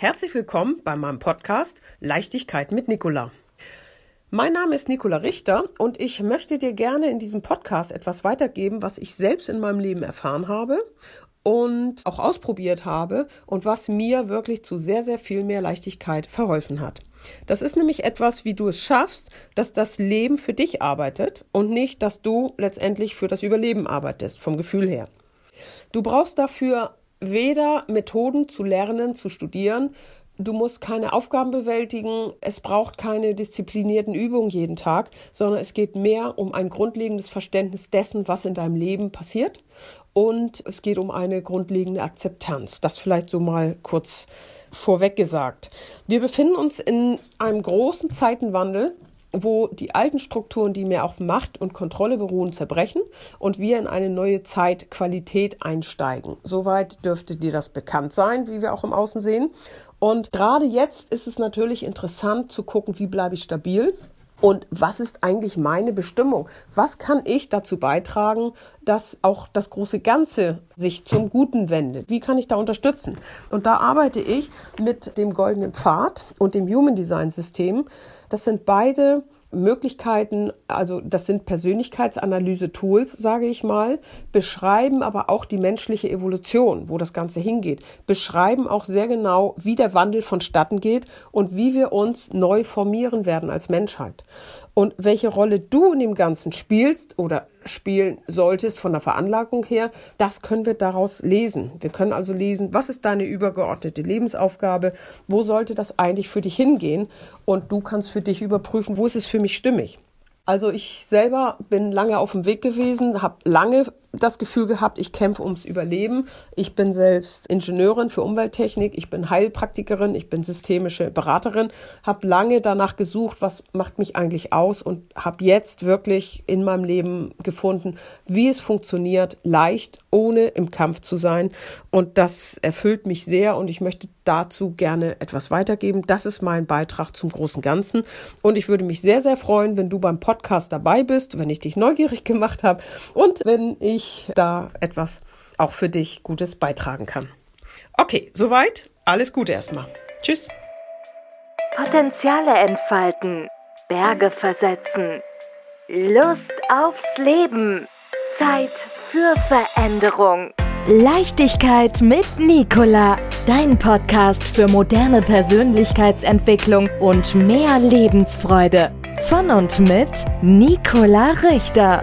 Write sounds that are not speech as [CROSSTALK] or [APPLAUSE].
Herzlich willkommen bei meinem Podcast Leichtigkeit mit Nicola. Mein Name ist Nicola Richter und ich möchte dir gerne in diesem Podcast etwas weitergeben, was ich selbst in meinem Leben erfahren habe und auch ausprobiert habe und was mir wirklich zu sehr, sehr viel mehr Leichtigkeit verholfen hat. Das ist nämlich etwas, wie du es schaffst, dass das Leben für dich arbeitet und nicht, dass du letztendlich für das Überleben arbeitest, vom Gefühl her. Du brauchst dafür weder Methoden zu lernen, zu studieren, du musst keine Aufgaben bewältigen, es braucht keine disziplinierten Übungen jeden Tag, sondern es geht mehr um ein grundlegendes Verständnis dessen, was in deinem Leben passiert und es geht um eine grundlegende Akzeptanz. Das vielleicht so mal kurz vorweg gesagt. Wir befinden uns in einem großen Zeitenwandel wo die alten Strukturen, die mehr auf Macht und Kontrolle beruhen, zerbrechen und wir in eine neue Zeit Qualität einsteigen. Soweit dürfte dir das bekannt sein, wie wir auch im Außen sehen. Und gerade jetzt ist es natürlich interessant zu gucken, wie bleibe ich stabil und was ist eigentlich meine Bestimmung? Was kann ich dazu beitragen, dass auch das große Ganze sich zum Guten wendet? Wie kann ich da unterstützen? Und da arbeite ich mit dem goldenen Pfad und dem Human Design System. Das sind beide Möglichkeiten, also das sind Persönlichkeitsanalyse-Tools, sage ich mal, beschreiben aber auch die menschliche Evolution, wo das Ganze hingeht, beschreiben auch sehr genau, wie der Wandel vonstatten geht und wie wir uns neu formieren werden als Menschheit. Und welche Rolle du in dem Ganzen spielst oder spielen solltest von der Veranlagung her, das können wir daraus lesen. Wir können also lesen, was ist deine übergeordnete Lebensaufgabe, wo sollte das eigentlich für dich hingehen und du kannst für dich überprüfen, wo ist es für mich stimmig. Also ich selber bin lange auf dem Weg gewesen, habe lange das Gefühl gehabt, ich kämpfe ums Überleben. Ich bin selbst Ingenieurin für Umwelttechnik, ich bin Heilpraktikerin, ich bin systemische Beraterin, habe lange danach gesucht, was macht mich eigentlich aus und habe jetzt wirklich in meinem Leben gefunden, wie es funktioniert, leicht, ohne im Kampf zu sein. Und das erfüllt mich sehr und ich möchte dazu gerne etwas weitergeben. Das ist mein Beitrag zum großen Ganzen. Und ich würde mich sehr, sehr freuen, wenn du beim Podcast dabei bist, wenn ich dich neugierig [LAUGHS] gemacht habe und wenn ich ich da etwas auch für dich Gutes beitragen kann. Okay, soweit. Alles Gute erstmal. Tschüss. Potenziale entfalten, Berge versetzen, Lust aufs Leben, Zeit für Veränderung. Leichtigkeit mit Nicola, dein Podcast für moderne Persönlichkeitsentwicklung und mehr Lebensfreude. Von und mit Nicola Richter.